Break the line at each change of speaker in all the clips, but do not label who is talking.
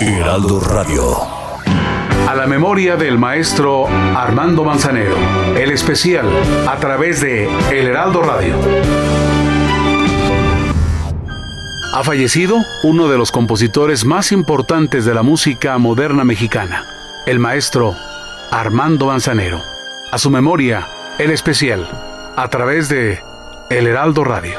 Heraldo Radio.
A la memoria del maestro Armando Manzanero. El especial a través de El Heraldo Radio. Ha fallecido uno de los compositores más importantes de la música moderna mexicana, el maestro Armando Manzanero. A su memoria, el especial, a través de El Heraldo Radio.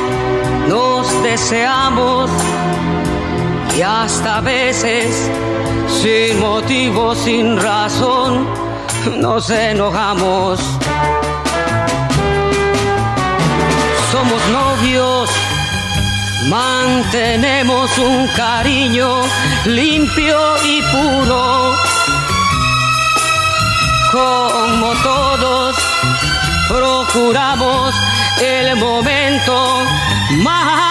deseamos y hasta a veces sin motivo, sin razón, nos enojamos. Somos novios, mantenemos un cariño limpio y puro. Como todos, procuramos el momento más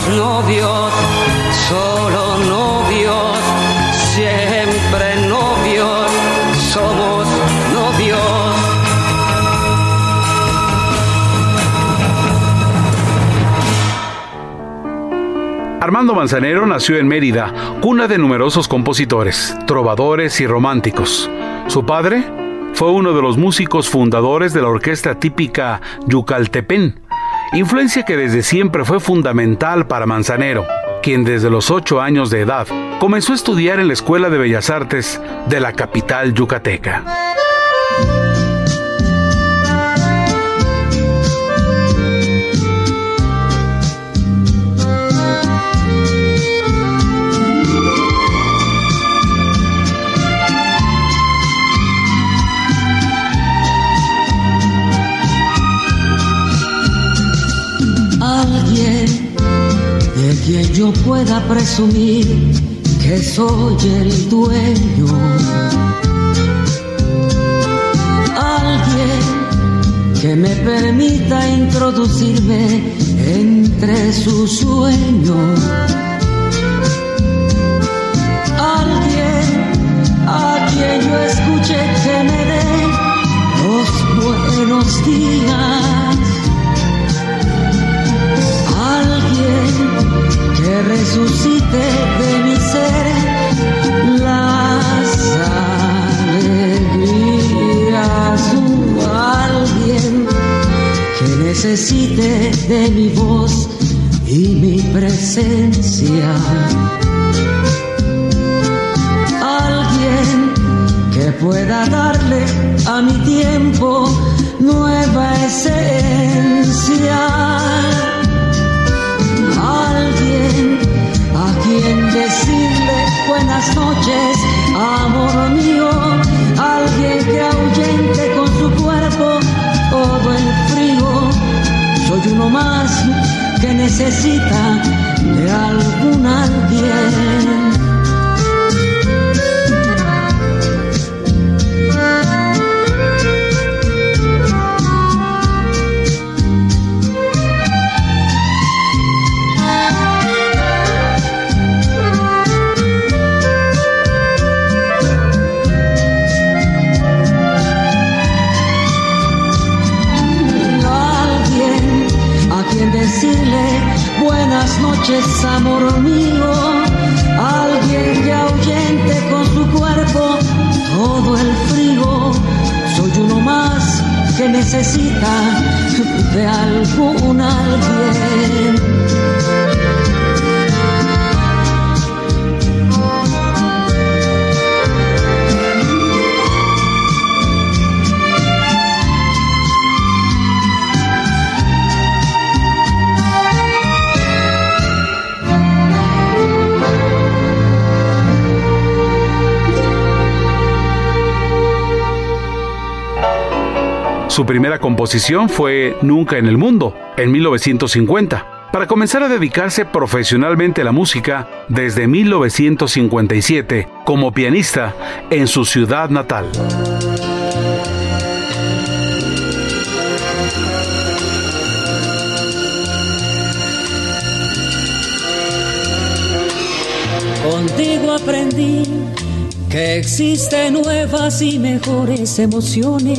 Somos novios, solo novios, siempre novios, somos novios.
Armando Manzanero nació en Mérida, cuna de numerosos compositores, trovadores y románticos. Su padre fue uno de los músicos fundadores de la orquesta típica Yucaltepén, influencia que desde siempre fue fundamental para Manzanero, quien desde los ocho años de edad comenzó a estudiar en la Escuela de Bellas Artes de la capital yucateca.
Quien yo pueda presumir que soy el dueño. Alguien que me permita introducirme entre sus sueños. Alguien a quien yo escuche que me dé los buenos días. Que resucite de mi ser las alegrías, Uh, alguien que necesite de mi voz y mi presencia. Alguien que pueda darle a mi tiempo nueva esencia. A quien decirle buenas noches, amor mío. Alguien que ahuyente con su cuerpo todo el frío. Soy uno más que necesita de algún alguien. Noches, amor mío. Alguien que ahuyente con su cuerpo todo el frío. Soy uno más que necesita de algún alguien.
Su primera composición fue Nunca en el Mundo, en 1950, para comenzar a dedicarse profesionalmente a la música desde 1957 como pianista en su ciudad natal.
Contigo aprendí que existen nuevas y mejores emociones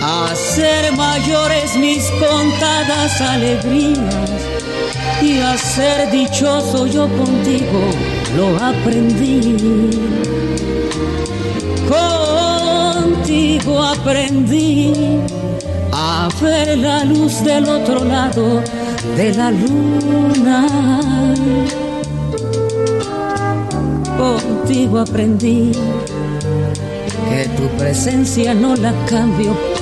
A ser mayores mis contadas alegrías y a ser dichoso yo contigo lo aprendí. Contigo aprendí a ver la luz del otro lado de la luna. Contigo aprendí que tu presencia no la cambio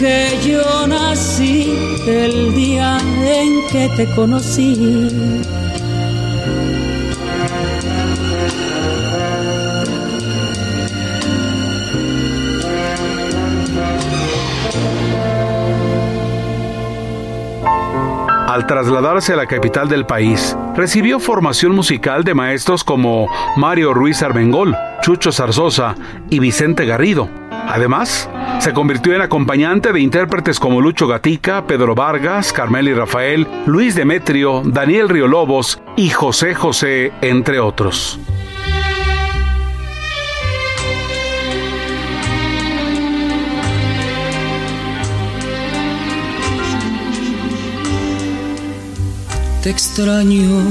que yo nací el día en que te conocí
Al trasladarse a la capital del país, recibió formación musical de maestros como Mario Ruiz Armengol, Chucho Zarzosa y Vicente Garrido. Además, se convirtió en acompañante de intérpretes como Lucho Gatica, Pedro Vargas, Carmel y Rafael, Luis Demetrio, Daniel Riolobos y José José, entre otros.
te extraño,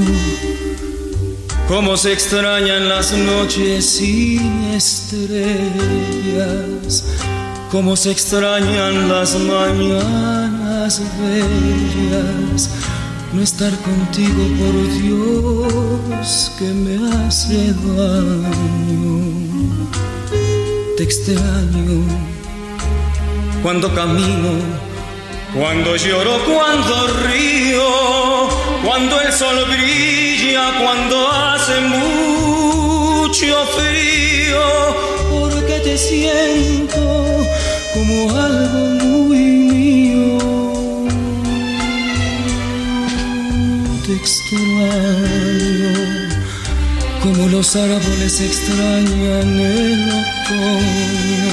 como se extrañan las noches sin estrellas, como se extrañan las mañanas bellas. No estar contigo, por Dios, que me hace daño. Te extraño cuando camino, cuando lloro, cuando río cuando el sol brilla, cuando hace mucho frío, porque te siento como algo muy mío. Te extraño como los árboles extrañan el otoño.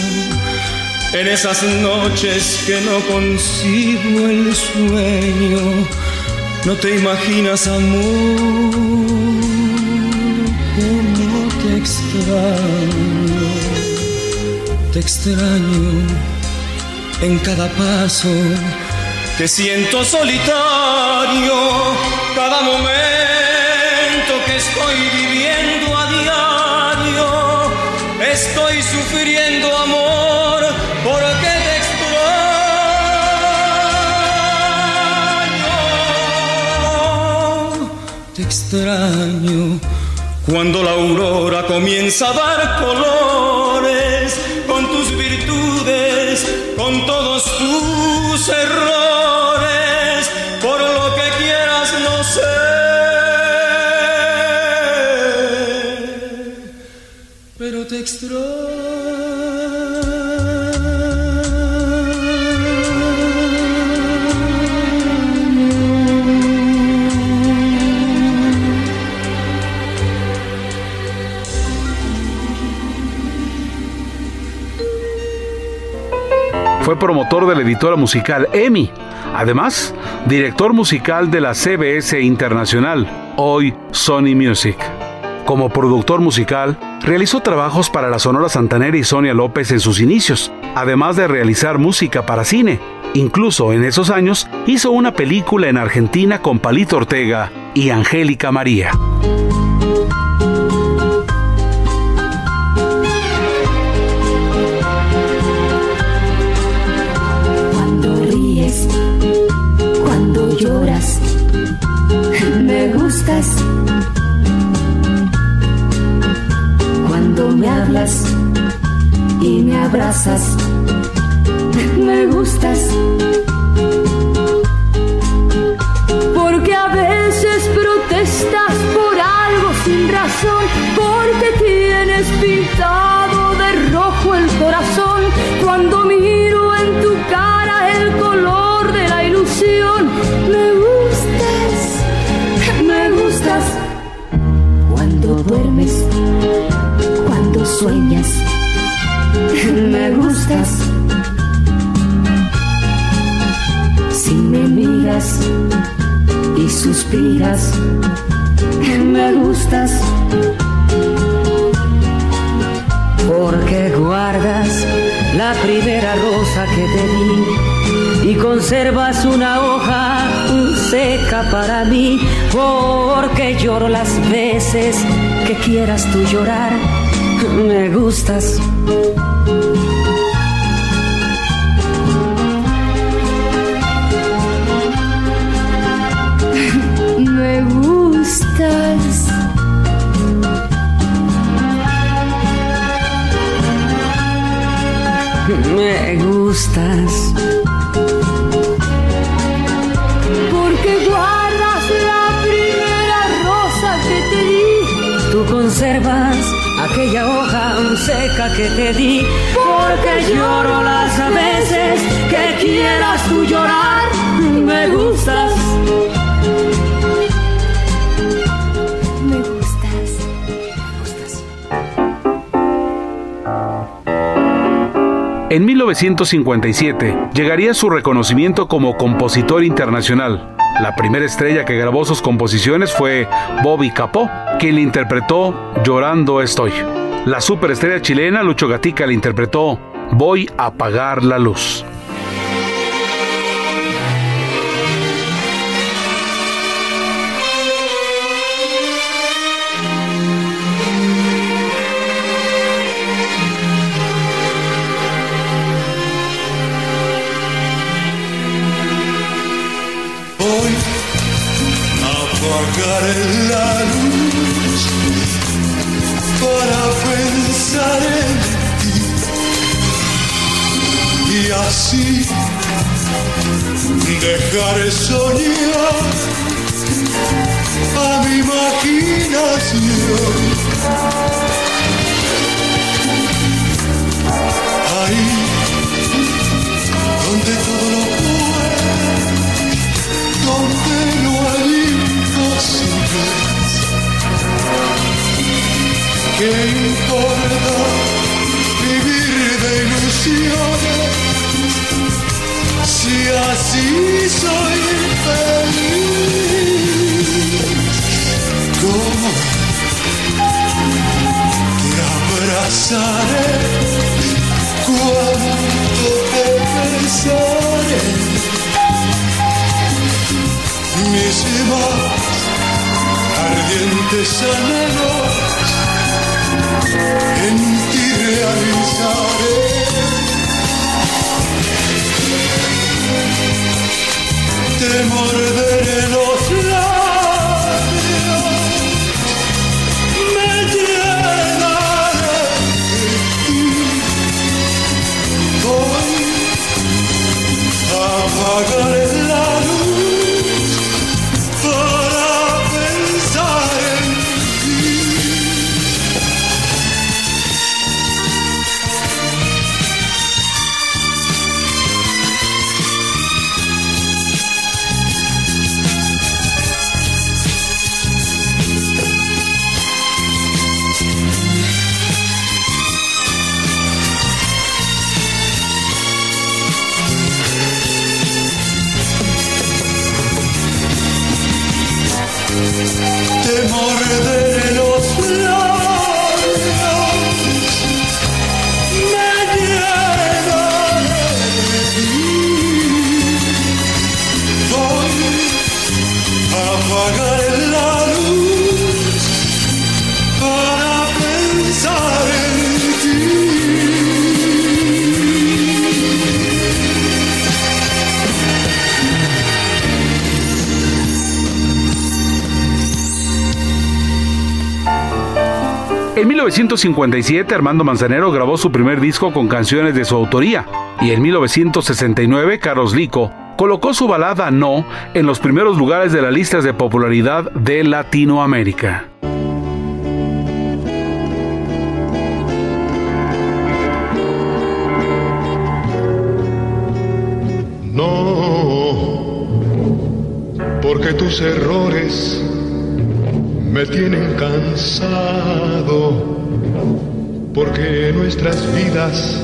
En esas noches que no consigo el sueño, no te imaginas amor como te extraño, te extraño en cada paso. Que siento solitario, cada momento que estoy viviendo a diario, estoy sufriendo amor porque te extraño, te extraño cuando la aurora comienza a dar colores
Promotor de la editora musical EMI. Además, director musical de la CBS Internacional, hoy Sony Music. Como productor musical, realizó trabajos para la Sonora Santanera y Sonia López en sus inicios, además de realizar música para cine. Incluso en esos años hizo una película en Argentina con Palito Ortega y Angélica María.
Me hablas y me abrazas, me gustas. Porque a veces protestas por algo sin razón, porque tienes pintado me gustas. Porque guardas la primera rosa que te di y conservas una hoja seca para mí. Porque lloro las veces que quieras tú llorar, me gustas. Me gustas. Porque guardas la primera rosa que te di. Tú conservas aquella hoja seca que te di. Porque lloro las veces que quieras tú llorar. Me gustas.
En 1957 llegaría su reconocimiento como compositor internacional. La primera estrella que grabó sus composiciones fue Bobby Capó, quien le interpretó Llorando estoy. La superestrella chilena Lucho Gatica le interpretó Voy a apagar la luz.
Voy a apagar la luz para pensar en ti y así dejar soñar a mi imaginación. Ahí
donde todo lo imposibles. ¿Qué importa vivir de ilusiones si así soy feliz? ¿Cómo te abrazaré cuando te besaré? Mis más ardientes anhelos en ti realizaré. Te morderé los labios, me llenaré de ti. Voy a
1957 Armando Manzanero grabó su primer disco con canciones de su autoría y en 1969 Carlos Lico colocó su balada No en los primeros lugares de las listas de popularidad de Latinoamérica.
No, porque tus errores me tienen cansado, porque en nuestras vidas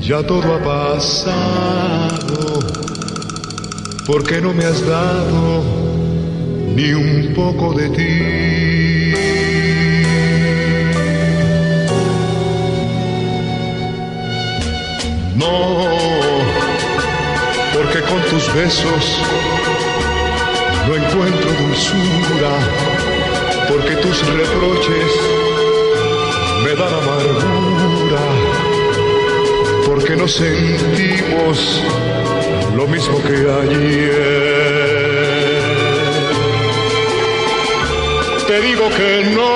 ya todo ha pasado, porque no me has dado ni un poco de ti. No, porque con tus besos no encuentro dulzura, porque tus reproches me dan amargura, porque no sentimos lo mismo que ayer. Te digo que no,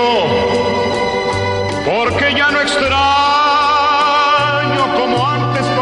porque ya no extraño como antes tu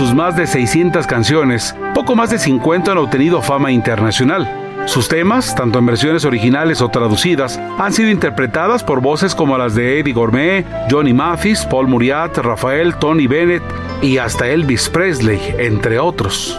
sus más de 600 canciones, poco más de 50 han obtenido fama internacional. Sus temas, tanto en versiones originales o traducidas, han sido interpretadas por voces como las de Eddie Gourmet, Johnny Mathis, Paul Muriat, Rafael, Tony Bennett y hasta Elvis Presley, entre otros.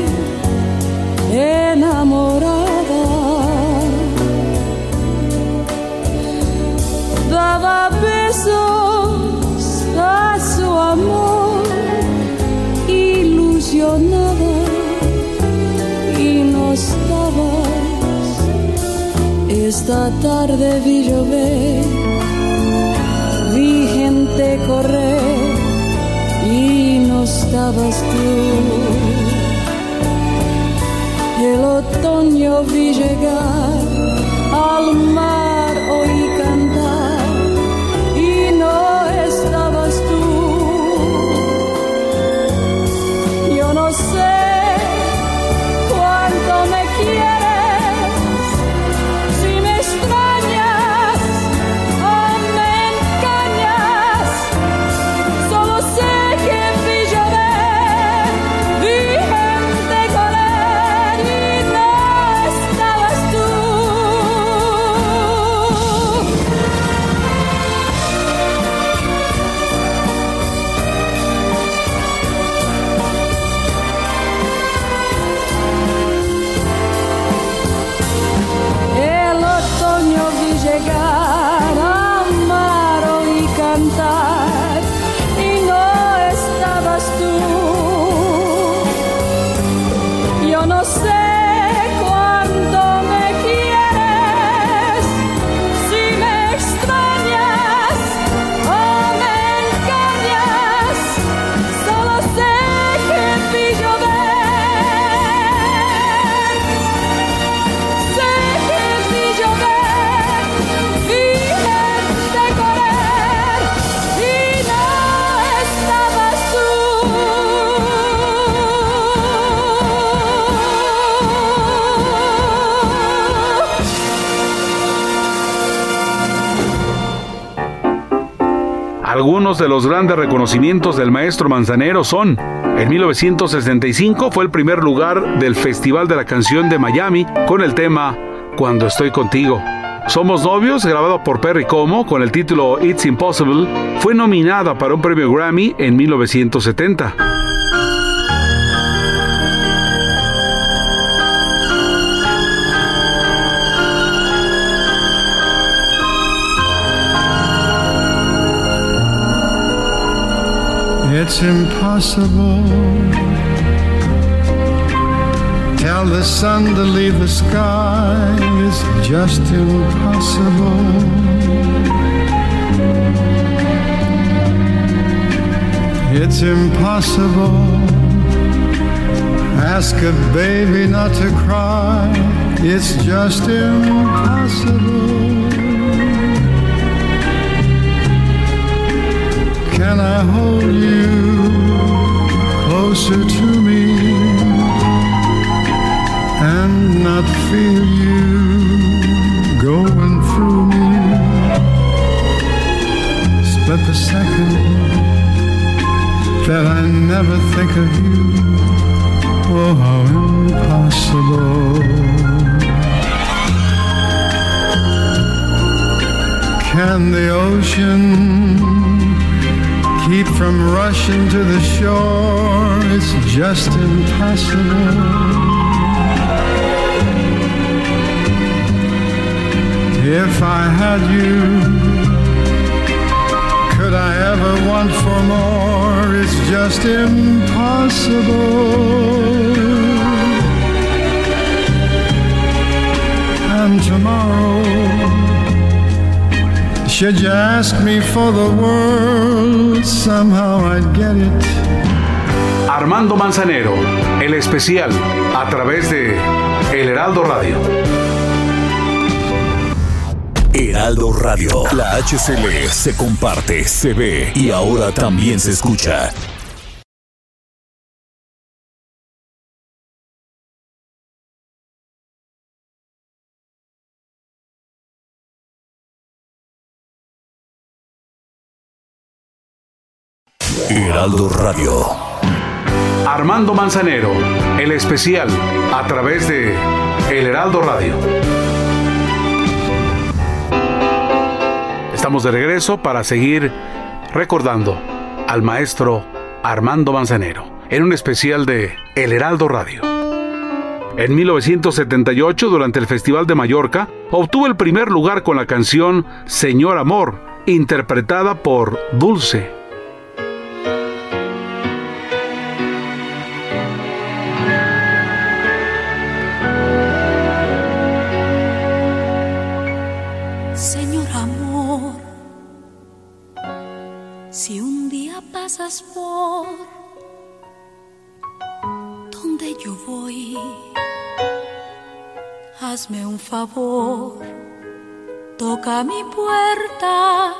enamorada. Daba besos a su amor, ilusionada y no estabas. Esta tarde vi llover, vi gente correr y no estabas tú el otoño vi llegar al mar
Algunos de los grandes reconocimientos del maestro Manzanero son, en 1965 fue el primer lugar del Festival de la Canción de Miami con el tema Cuando estoy contigo. Somos novios, grabado por Perry Como con el título It's Impossible, fue nominada para un premio Grammy en 1970.
It's impossible. Tell the sun to leave the sky. It's just impossible. It's impossible. Ask a baby not to cry. It's just impossible. Can I hold you closer to me and not feel you going through me? Split the second that I never think of you. Oh, how impossible. Can the ocean keep from rushing to the shore. It's just impossible. If I had you, could I ever want for more? It's just impossible. And tomorrow Should you ask me for the world, somehow I'd get it.
Armando Manzanero, el especial, a través de El Heraldo Radio.
Heraldo Radio. La HCL se comparte, se ve y ahora también se escucha. Heraldo Radio.
Armando Manzanero, el especial, a través de El Heraldo Radio. Estamos de regreso para seguir recordando al maestro Armando Manzanero en un especial de El Heraldo Radio. En 1978, durante el Festival de Mallorca, obtuvo el primer lugar con la canción Señor Amor, interpretada por Dulce.
Donde yo voy, hazme un favor, toca mi puerta,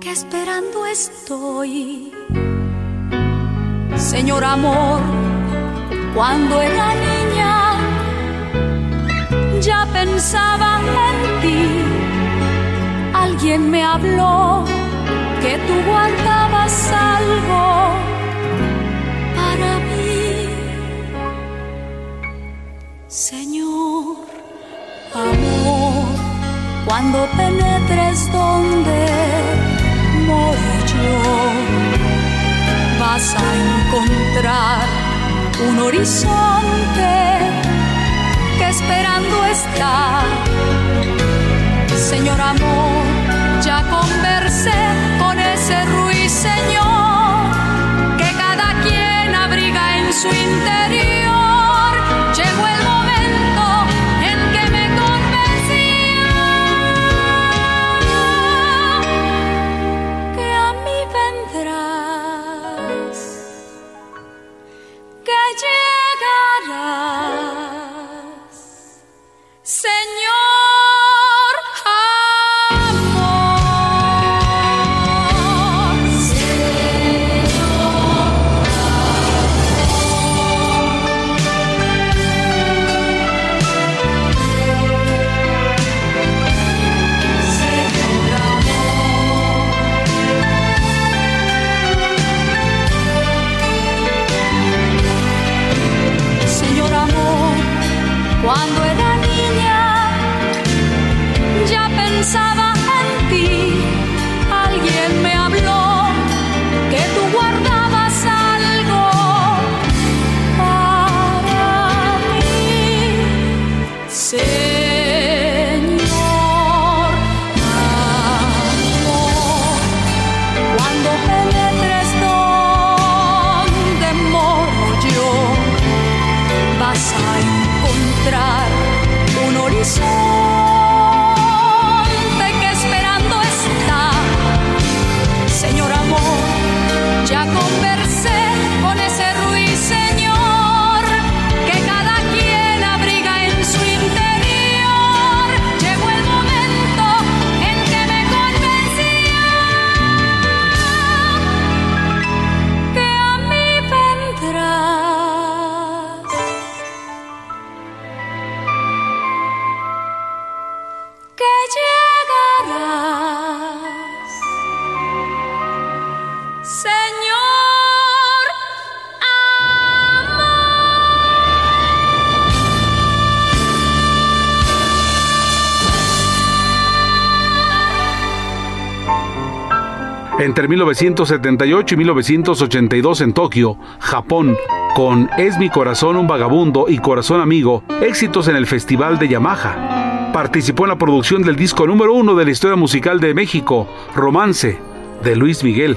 que esperando estoy. Señor amor, cuando era niña, ya pensaba en ti. Alguien me habló que tú guardabas algo para mí. Señor, amor, cuando penetres donde moro yo, vas a encontrar un horizonte que esperando está. Señor amor, ya conversé con ese ruiseñor que cada quien abriga en su interior. Llegó el
Entre 1978 y 1982 en Tokio, Japón, con Es mi corazón un vagabundo y Corazón amigo, éxitos en el Festival de Yamaha. Participó en la producción del disco número uno de la historia musical de México, Romance, de Luis Miguel.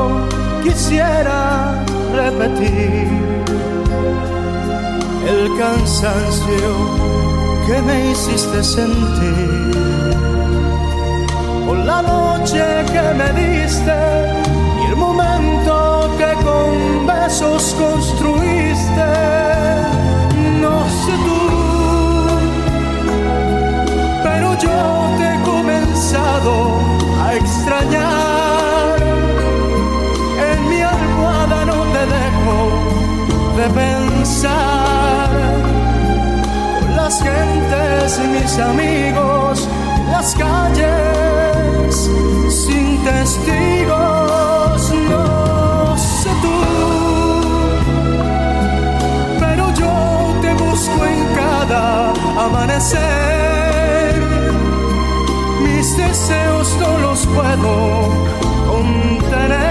quisiera repetir el cansancio que me hiciste sentir por la noche que me diste y el momento que con besos construiste. No sé tú, pero yo te he comenzado de pensar. Con las gentes y mis amigos, las calles sin testigos, no sé tú, pero yo te busco en cada amanecer. Mis deseos no los puedo contener.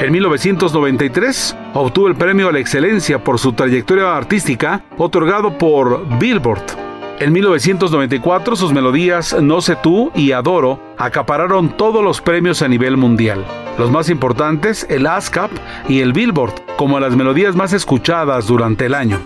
En
1993 obtuvo el premio a la excelencia por su trayectoria artística otorgado por Billboard. En 1994 sus melodías No sé tú y Adoro acapararon todos los premios a nivel mundial. Los más importantes, el ASCAP y el Billboard, como las melodías más escuchadas durante el año.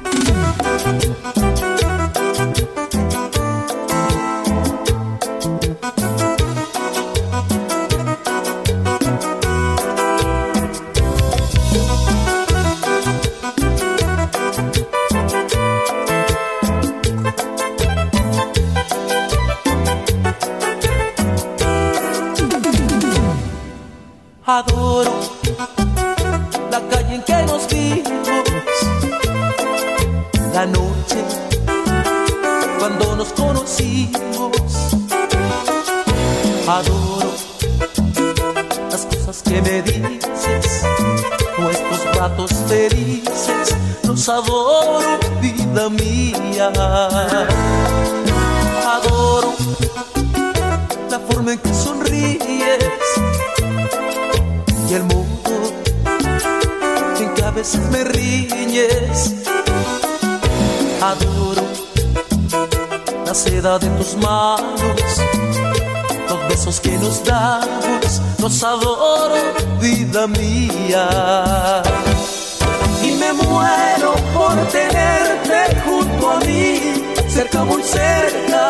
Adoro, vida mía. Adoro la forma en que sonríes y el modo en que a veces me riñes. Adoro la seda de tus manos, los besos que nos damos, los adoro, vida mía muero por tenerte junto a mí, cerca muy cerca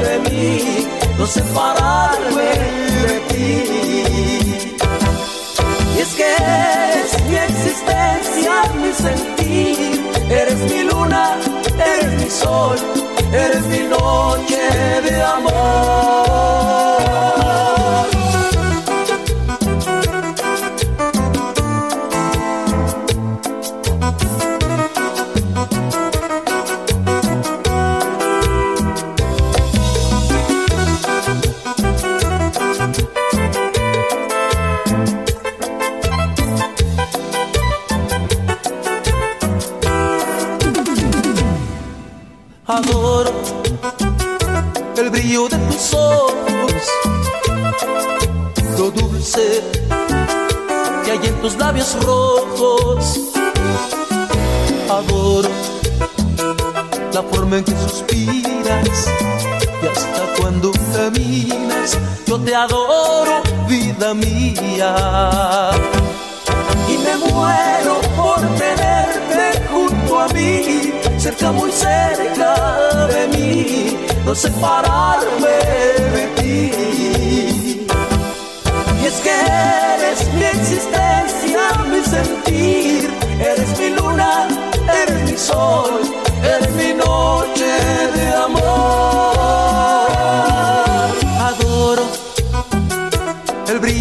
de mí, no separarme de ti. Y es que es mi existencia, mi sentir, eres mi luna, eres mi sol, eres mi noche de amor. Te adoro, vida mía. Y me muero por tenerte junto a mí, cerca, muy cerca de mí no separarme de ti. Y es que eres mi existencia, mi sentir, eres mi luna, eres mi sol, eres mi noche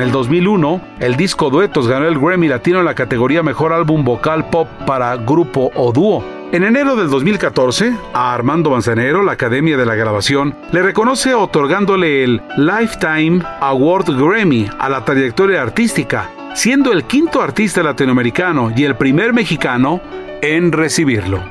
en el 2001 el disco Duetos ganó el Grammy Latino en la categoría Mejor Álbum Vocal Pop para Grupo o Dúo. En enero del 2014, a Armando Manzanero, la Academia de la Grabación, le reconoce otorgándole el Lifetime Award Grammy a la trayectoria artística, siendo el quinto artista latinoamericano y el primer mexicano en recibirlo.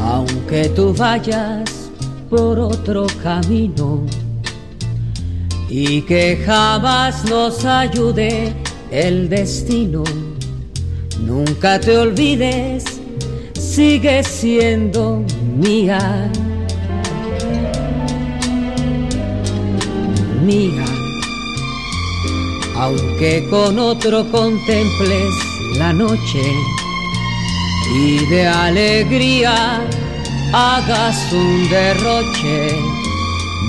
Aunque tú vayas por otro camino y que jamás nos ayude el destino. Nunca te olvides, sigue siendo mía. Mía, aunque con otro contemples la noche y de alegría hagas un derroche.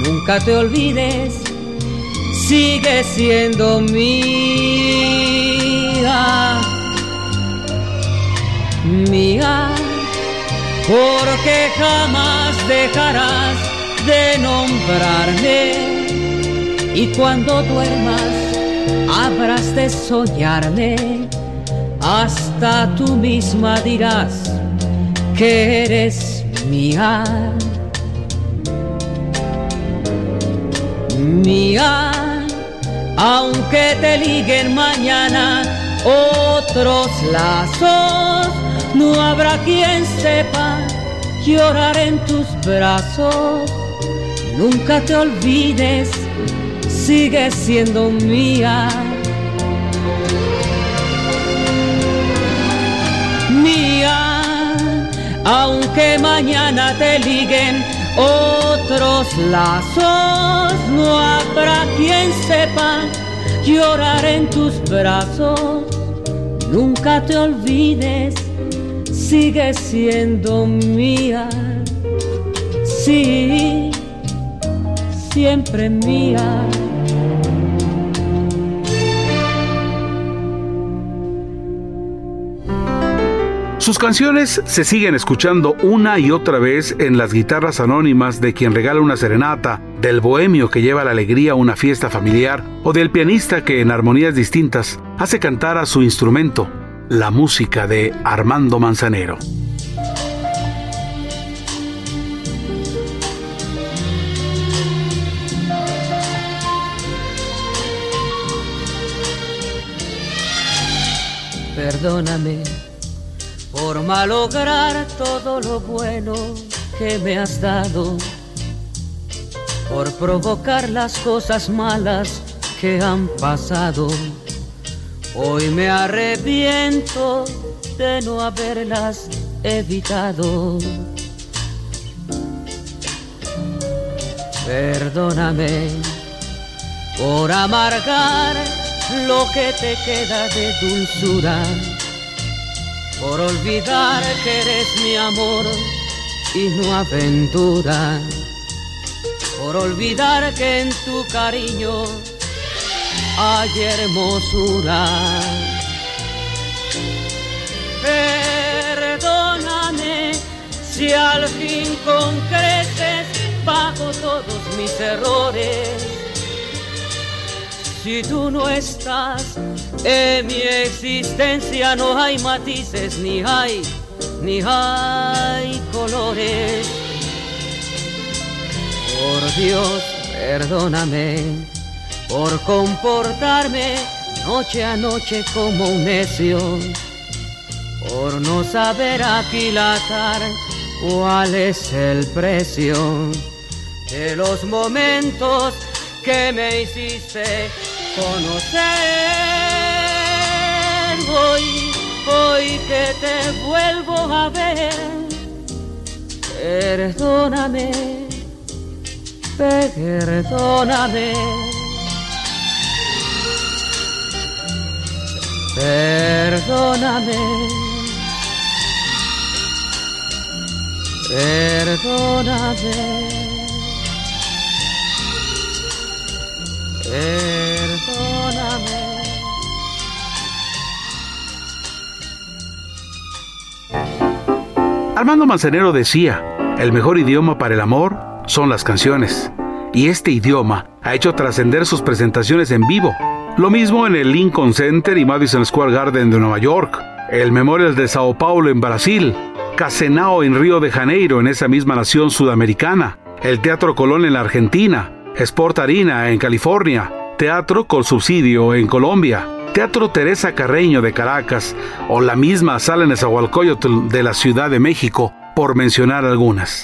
Nunca te olvides, sigue siendo mía, mía, porque jamás dejarás de nombrarme y cuando duermas habrás de soñarme hasta tú misma dirás que eres mía. Mía, aunque te liguen mañana otros lazos, no habrá quien sepa llorar en tus brazos. Nunca te olvides, sigue siendo mía. Aunque mañana te liguen otros lazos, no habrá quien sepa llorar en tus brazos. Nunca te olvides, sigue siendo mía. Sí, siempre mía.
Sus canciones se siguen escuchando una y otra vez en las guitarras anónimas de quien regala una serenata, del bohemio que lleva la alegría a una fiesta familiar o del pianista que en armonías distintas hace cantar a su instrumento, la música de Armando Manzanero.
Perdóname por malograr todo lo bueno que me has dado, por provocar las cosas malas que han pasado. Hoy me arrepiento de no haberlas evitado. Perdóname por amargar lo que te queda de dulzura, por olvidar que eres mi amor y no aventura, por olvidar que en tu cariño hay hermosura. Perdóname si al fin con creces bajo todos mis errores si tú no estás en mi existencia, no hay matices, ni hay, ni hay colores. Por Dios, perdóname por comportarme noche a noche como un necio, por no saber aquilatar cuál es el precio de los momentos que me hiciste conocer. Hoy, hoy que te vuelvo a ver, perdóname, perdóname. Perdóname, perdóname.
Armando Manzanero decía, el mejor idioma para el amor son las canciones. Y este idioma ha hecho trascender sus presentaciones en vivo. Lo mismo en el Lincoln Center y Madison Square Garden de Nueva York, el Memorial de Sao Paulo en Brasil, Casenao en Río de Janeiro en esa misma nación sudamericana, el Teatro Colón en la Argentina, Sport Arena en California, Teatro con Subsidio en Colombia, Teatro Teresa Carreño de Caracas. O la misma Sala Nezahualcóyotl de la Ciudad de México, por mencionar algunas.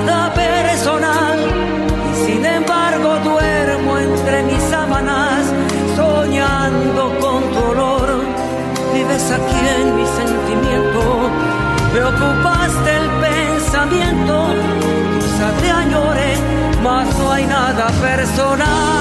Nada personal sin embargo duermo entre mis sábanas, soñando con tu olor. Vives aquí en mi sentimiento, me ocupaste el pensamiento. Quizá te añore, mas no hay nada personal.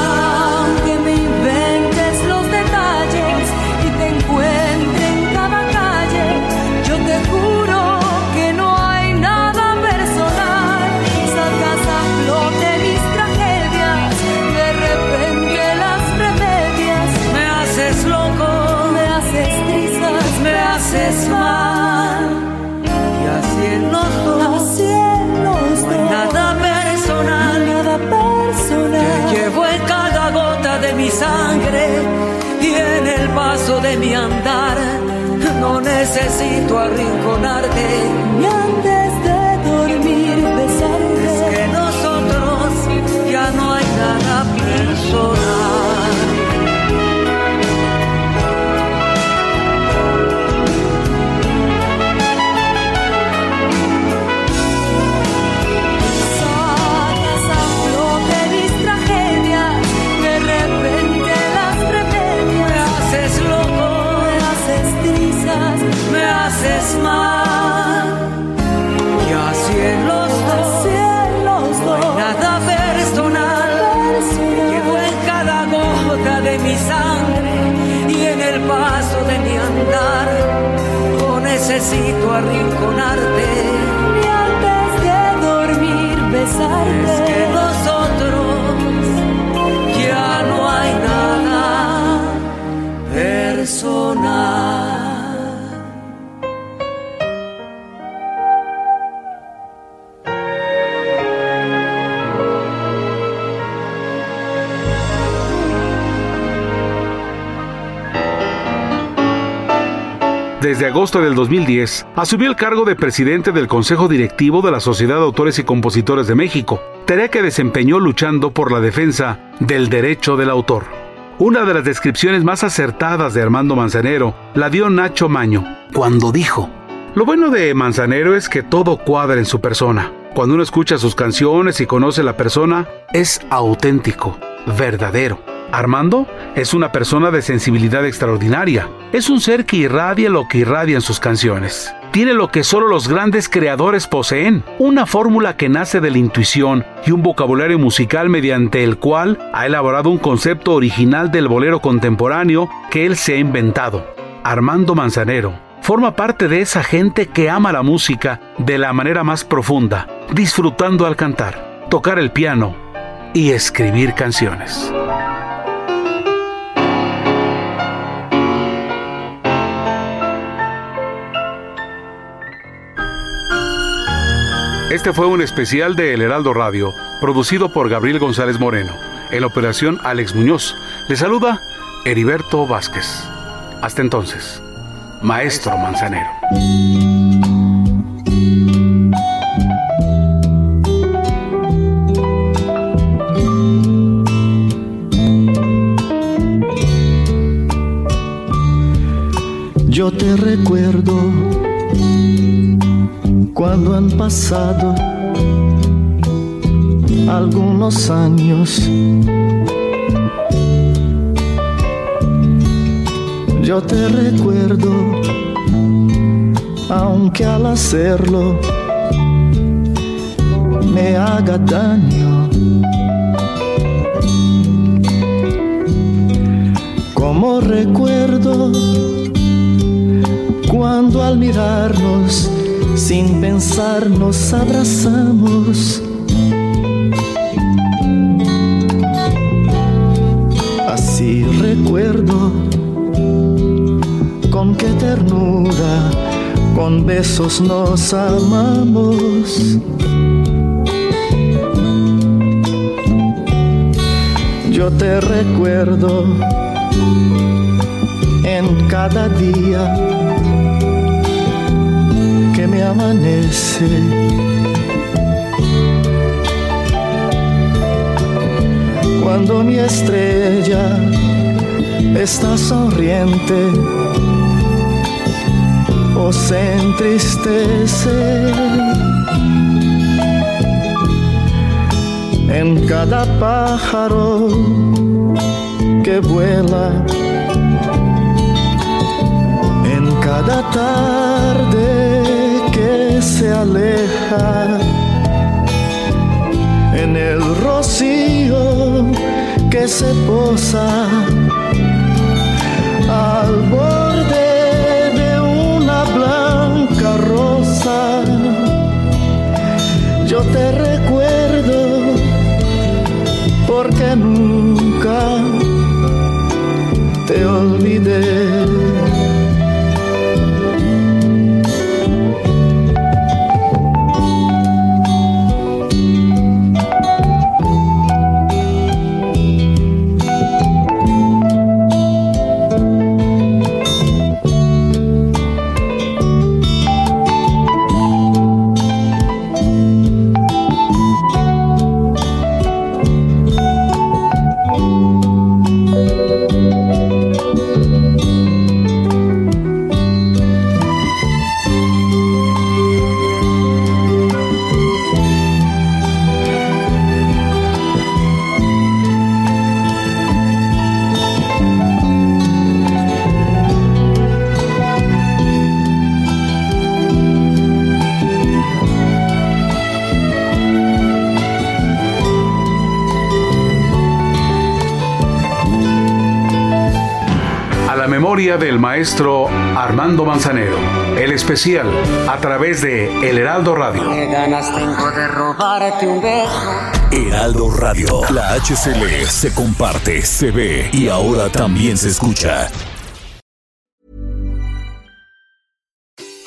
Necesito arrinconarte
agosto del 2010, asumió el cargo de presidente del Consejo Directivo de la Sociedad de Autores y Compositores de México, tarea que desempeñó luchando por la defensa del derecho del autor. Una de las descripciones más acertadas de Armando Manzanero la dio Nacho Maño, cuando dijo, Lo bueno de Manzanero es que todo cuadra en su persona. Cuando uno escucha sus canciones y conoce la persona, es auténtico, verdadero. Armando es una persona de sensibilidad extraordinaria. Es un ser que irradia lo que irradia en sus canciones. Tiene lo que solo los grandes creadores poseen, una fórmula que nace de la intuición y un vocabulario musical mediante el cual ha elaborado un concepto original del bolero contemporáneo que él se ha inventado. Armando Manzanero forma parte de esa gente que ama la música de la manera más profunda, disfrutando al cantar, tocar el piano y escribir canciones. Este fue un especial de El Heraldo Radio, producido por Gabriel González Moreno. En la operación Alex Muñoz. Le saluda Heriberto Vázquez. Hasta entonces, Maestro Manzanero.
Yo te cuando han pasado algunos años. Yo te recuerdo, aunque al hacerlo me haga daño. Como recuerdo cuando al mirarnos sin pensar nos abrazamos. Así recuerdo con qué ternura, con besos nos amamos. Yo te recuerdo en cada día me amanece. Cuando mi estrella está sonriente o se entristece. En cada pájaro que vuela, en cada tarde se aleja en el rocío que se posa al borde de una blanca rosa. Yo te recuerdo porque nunca te olvidé.
Maestro Armando Manzanero. El especial a través de El Heraldo Radio.
ganas tengo de robarte un beso.
Heraldo Radio. La HCL se comparte, se ve y ahora también se escucha.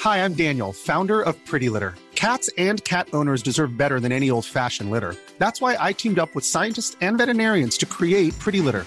Hi, I'm Daniel, founder of Pretty Litter. Cats and cat owners deserve better than any old-fashioned litter. That's why I teamed up with scientists and veterinarians to create Pretty Litter.